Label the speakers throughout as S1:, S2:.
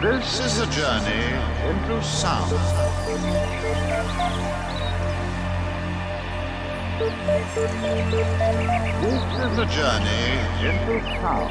S1: This is a journey into sound. This is a journey into sound.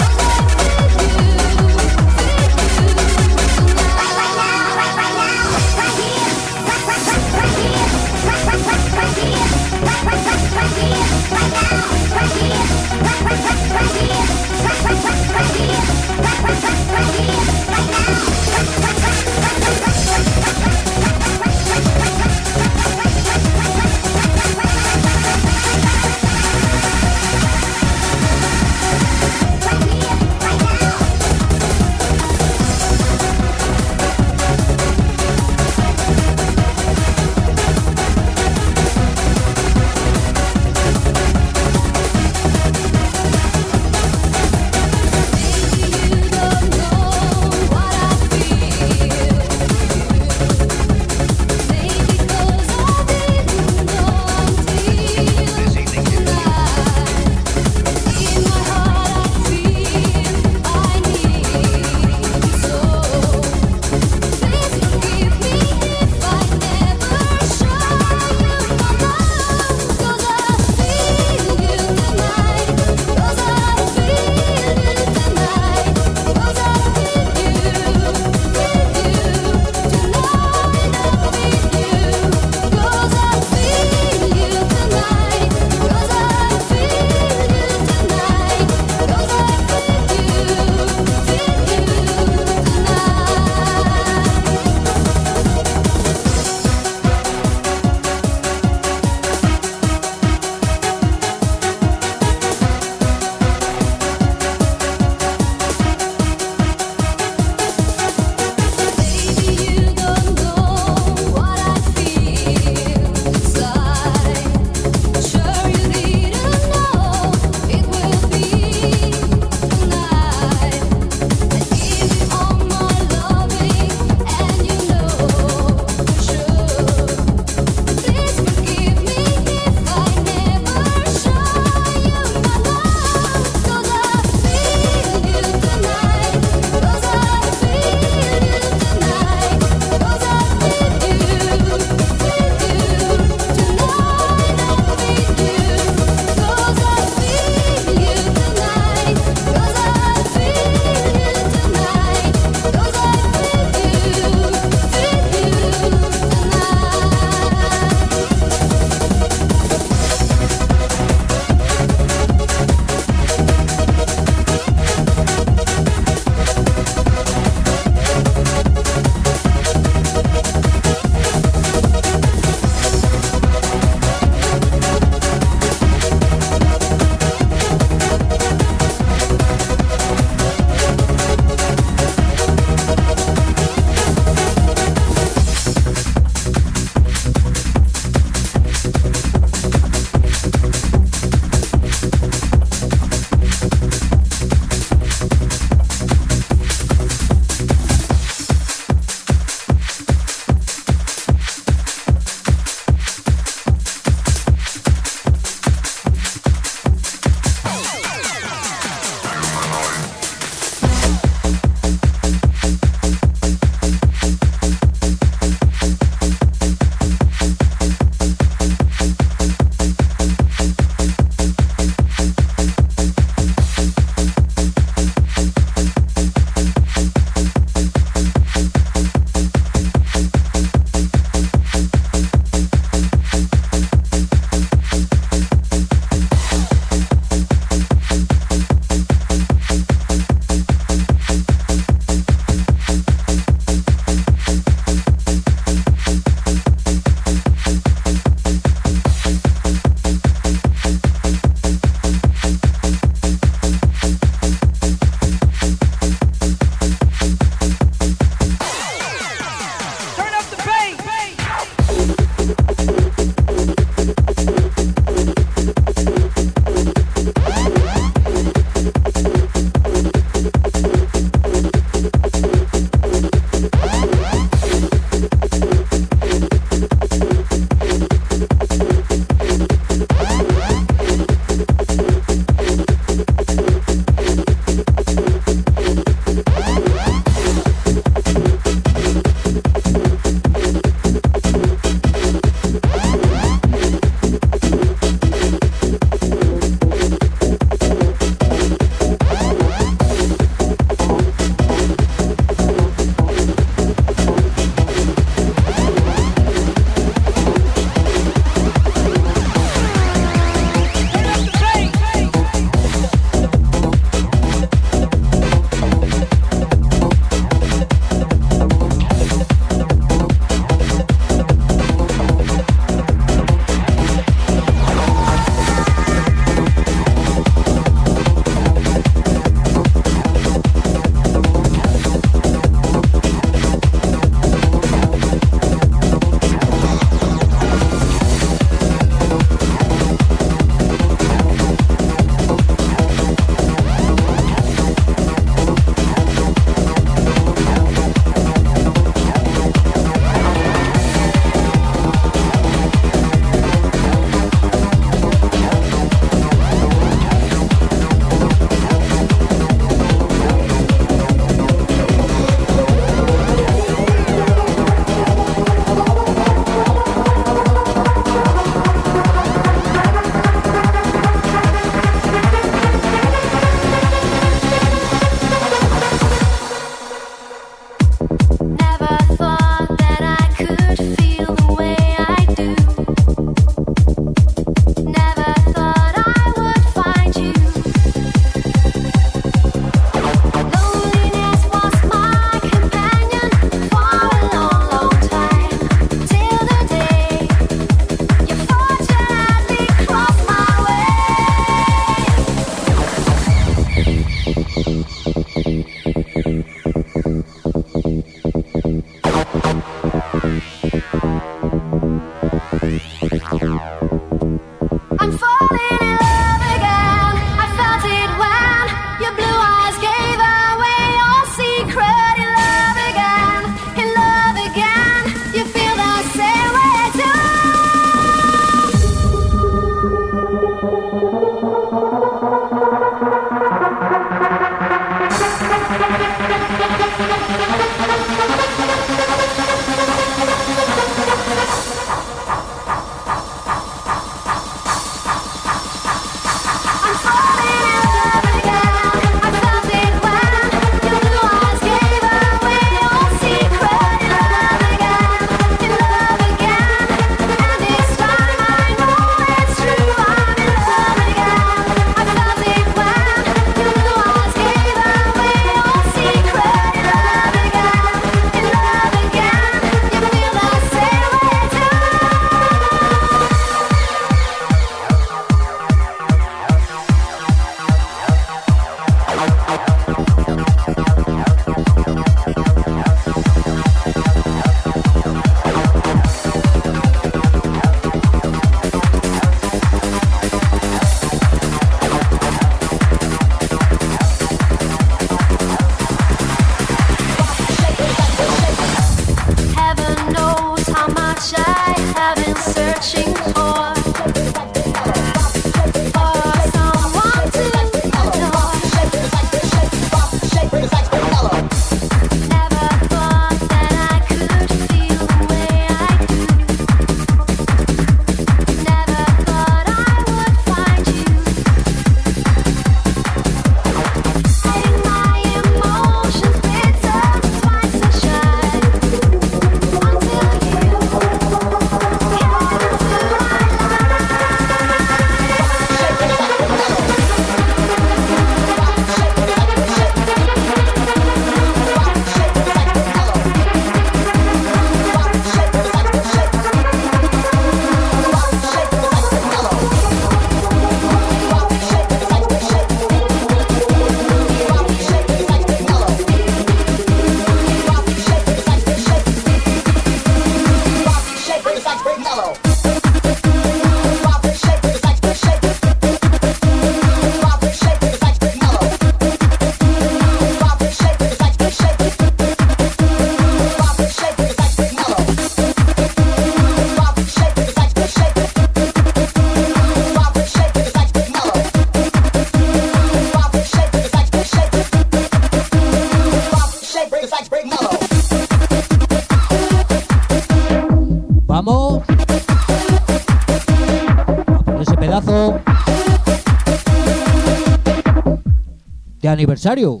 S2: aniversario.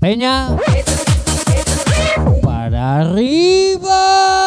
S2: Peña. Para arriba.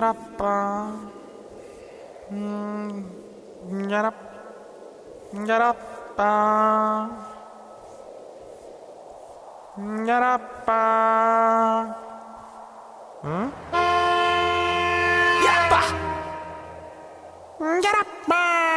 S3: Eh, nyarap nyarap eh, eh, hmm? nyarap nyarap nyarap. Nyarap
S2: nyarap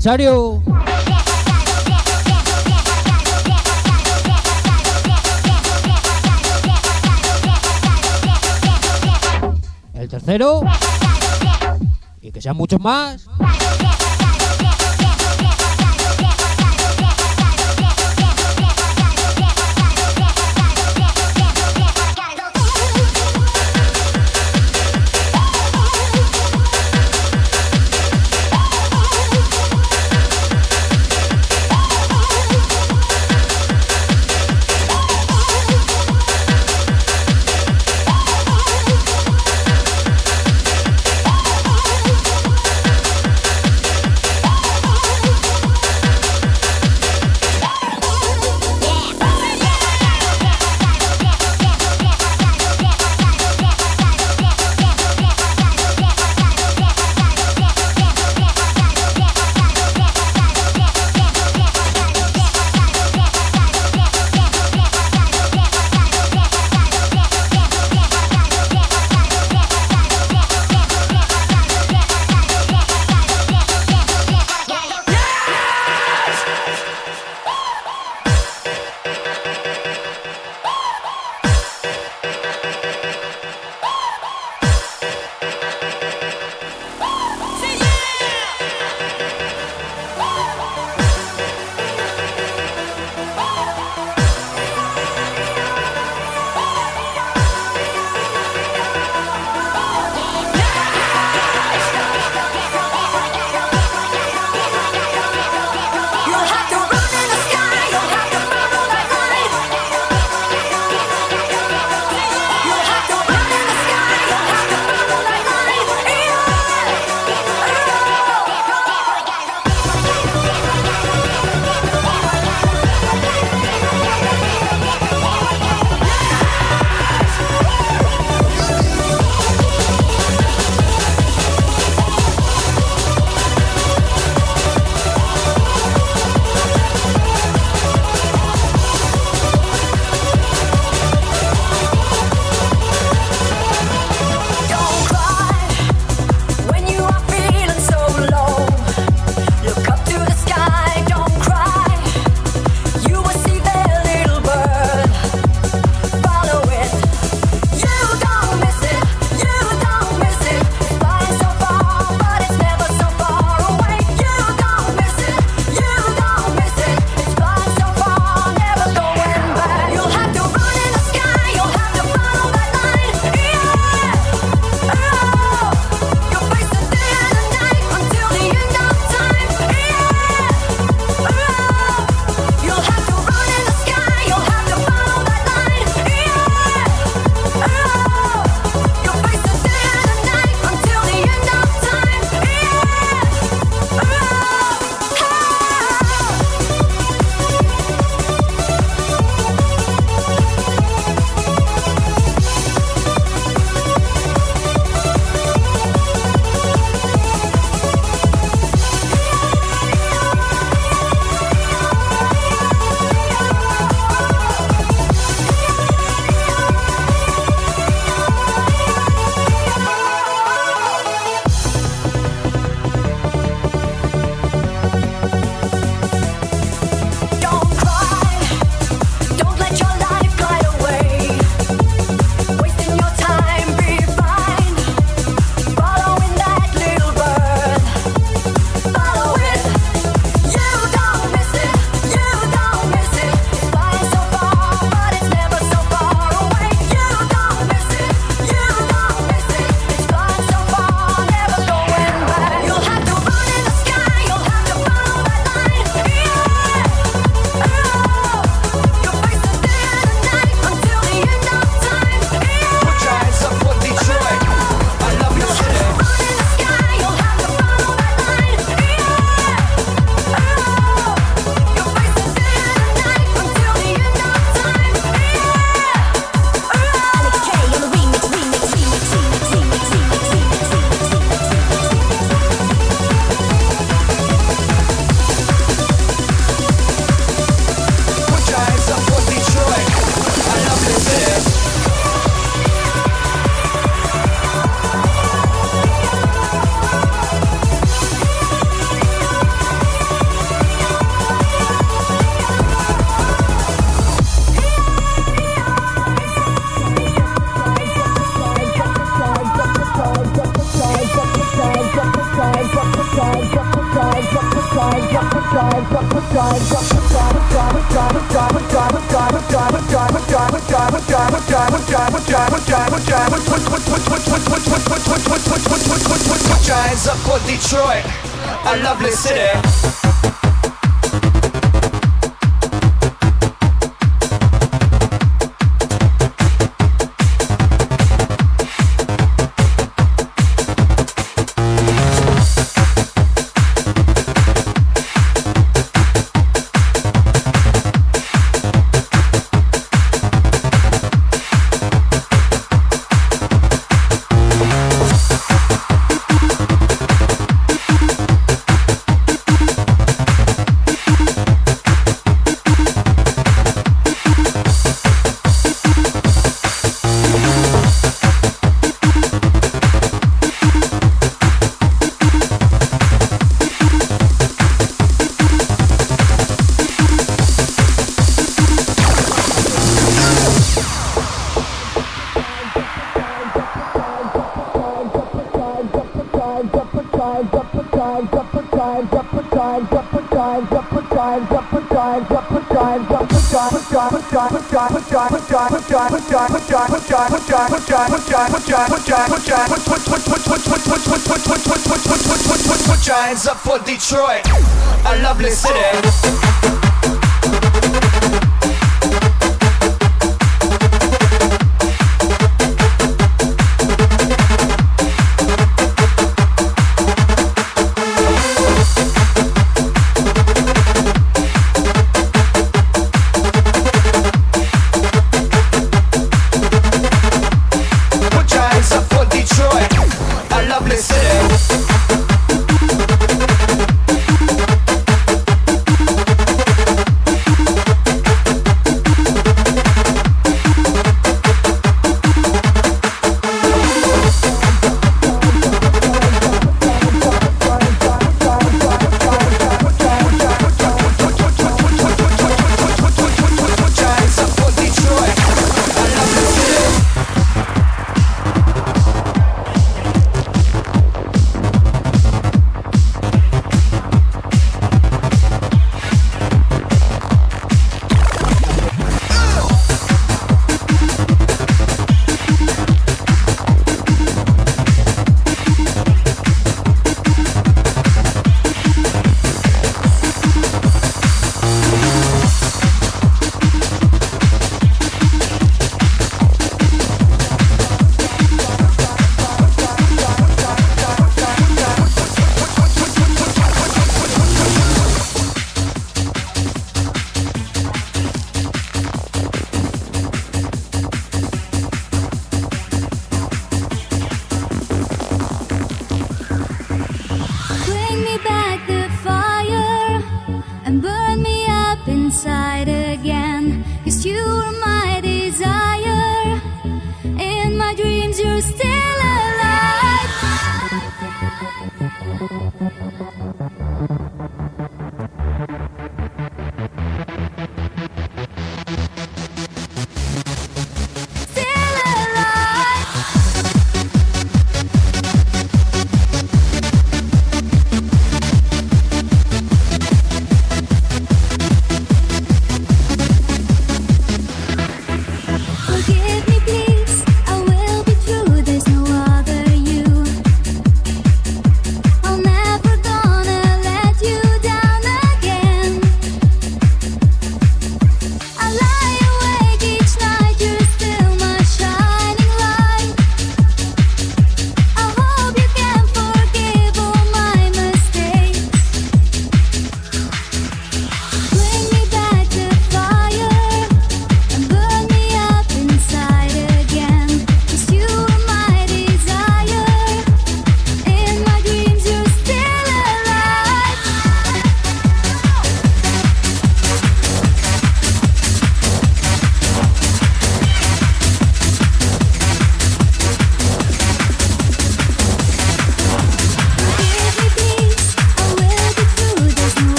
S2: aniversario! El tercero. Y que sean muchos más.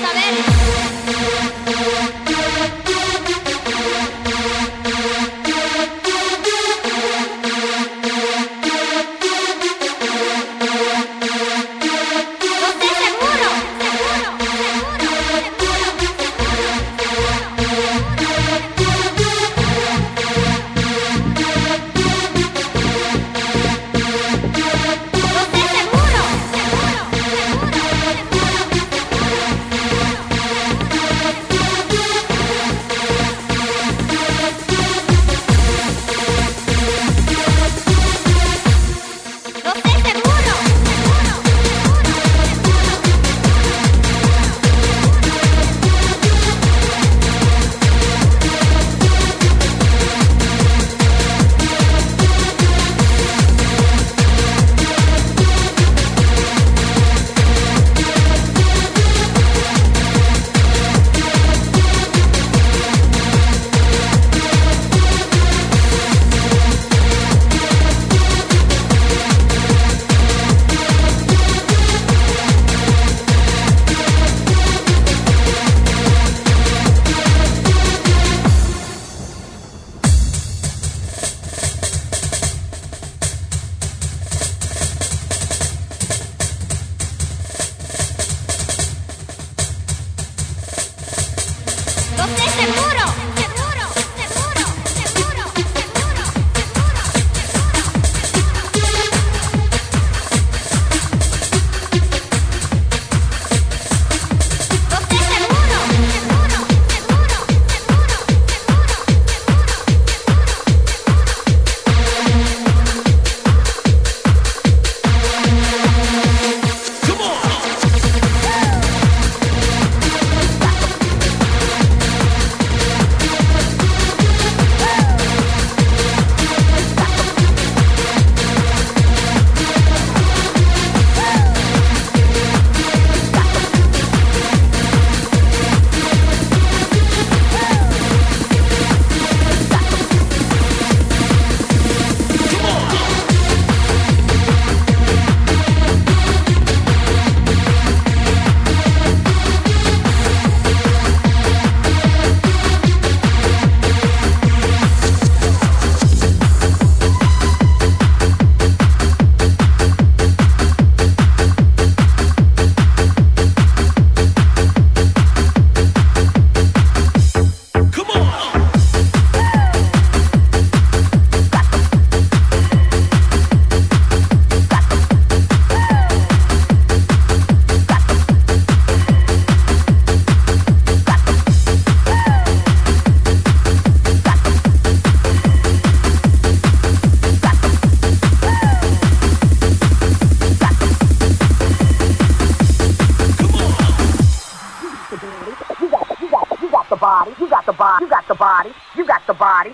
S4: saber.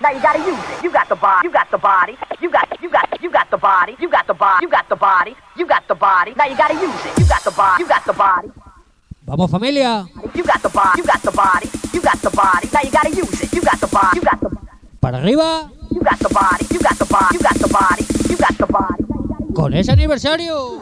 S4: Now you gotta use it. You got the body, you got the body, you got you got you got the body, you got the body, you got the body, you got the body. Now you gotta use it. You got the body, you got the body,
S2: Vamos familia.
S4: you got the body, you got the body, you got the body. Now you gotta use it. You got the body, you got the
S2: Para arriba.
S4: you got the body, you got the body, you got the body, you got the body.
S2: Con ese aniversario.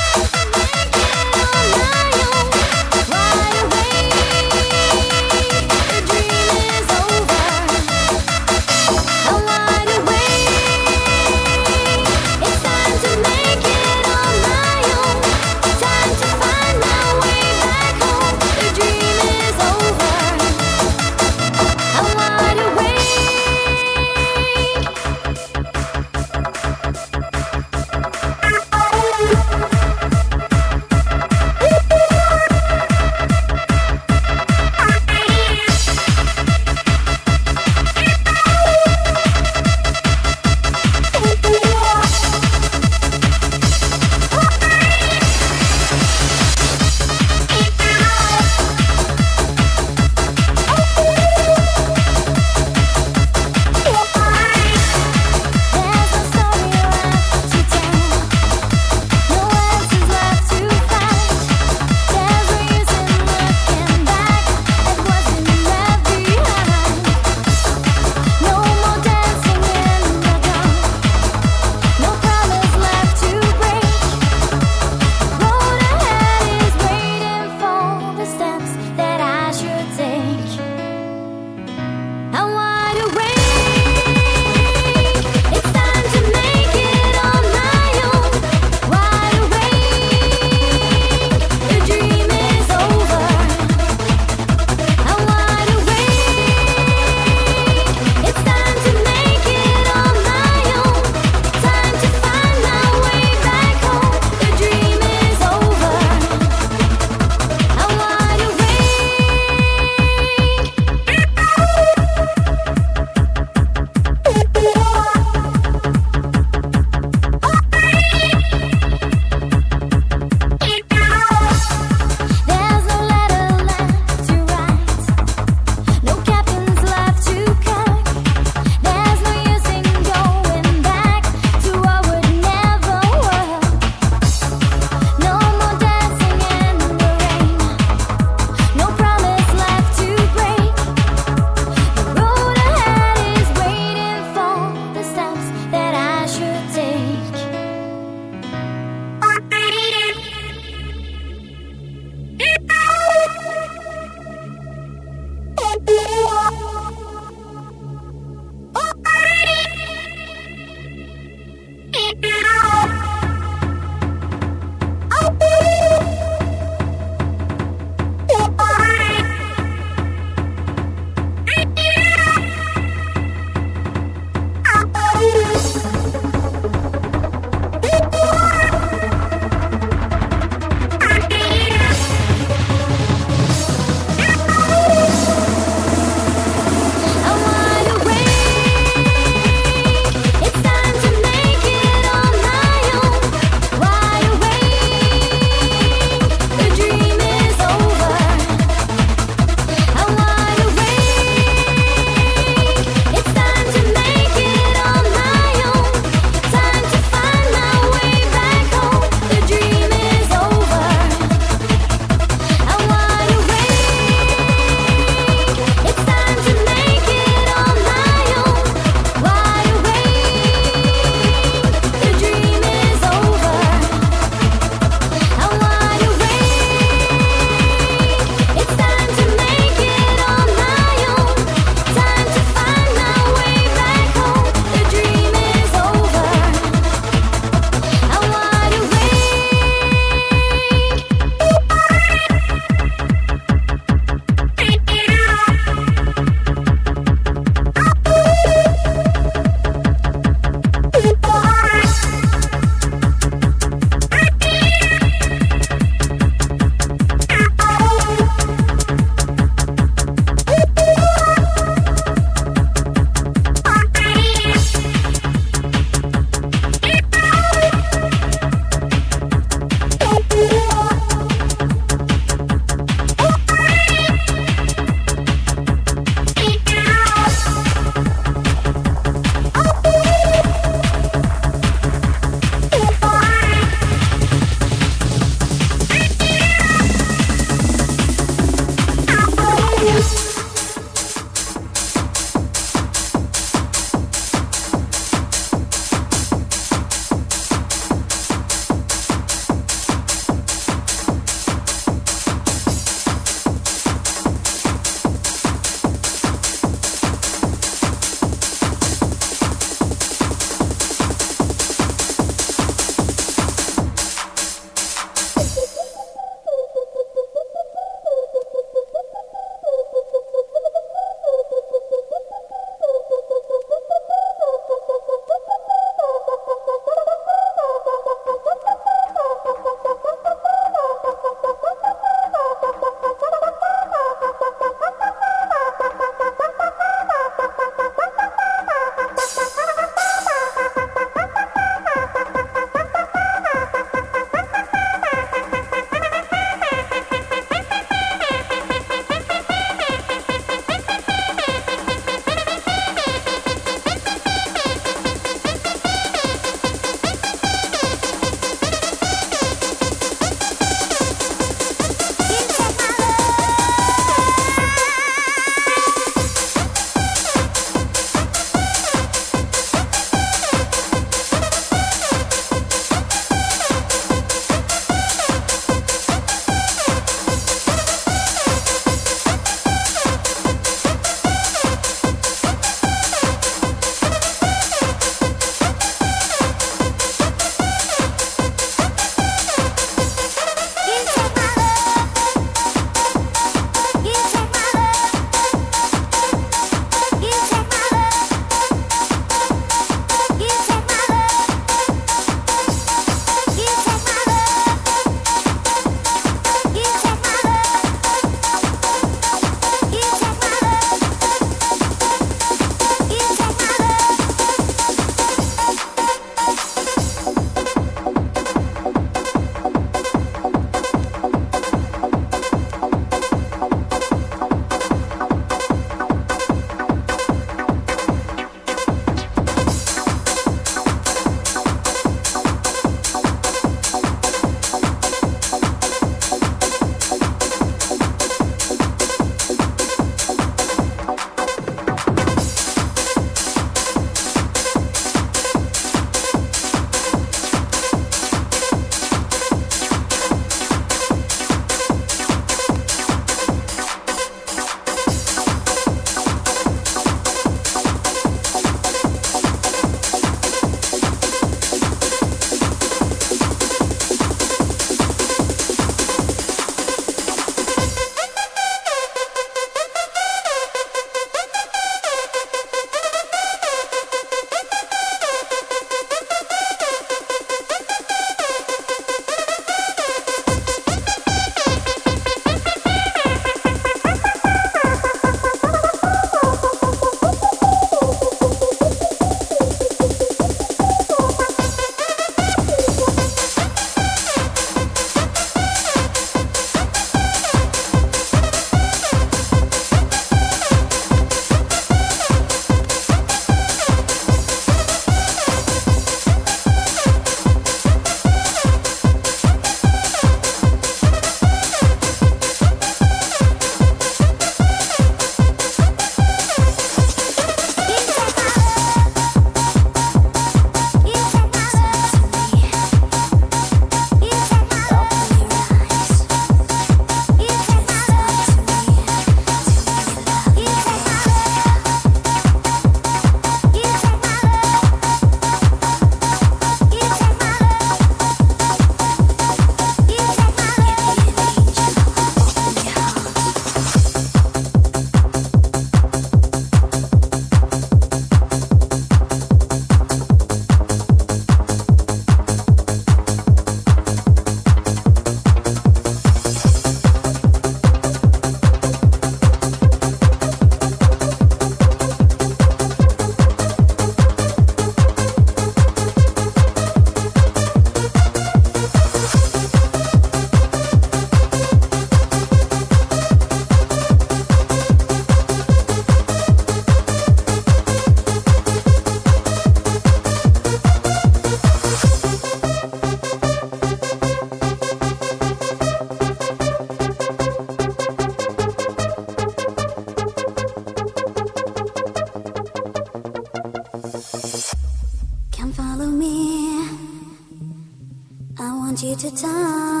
S5: You
S6: to talk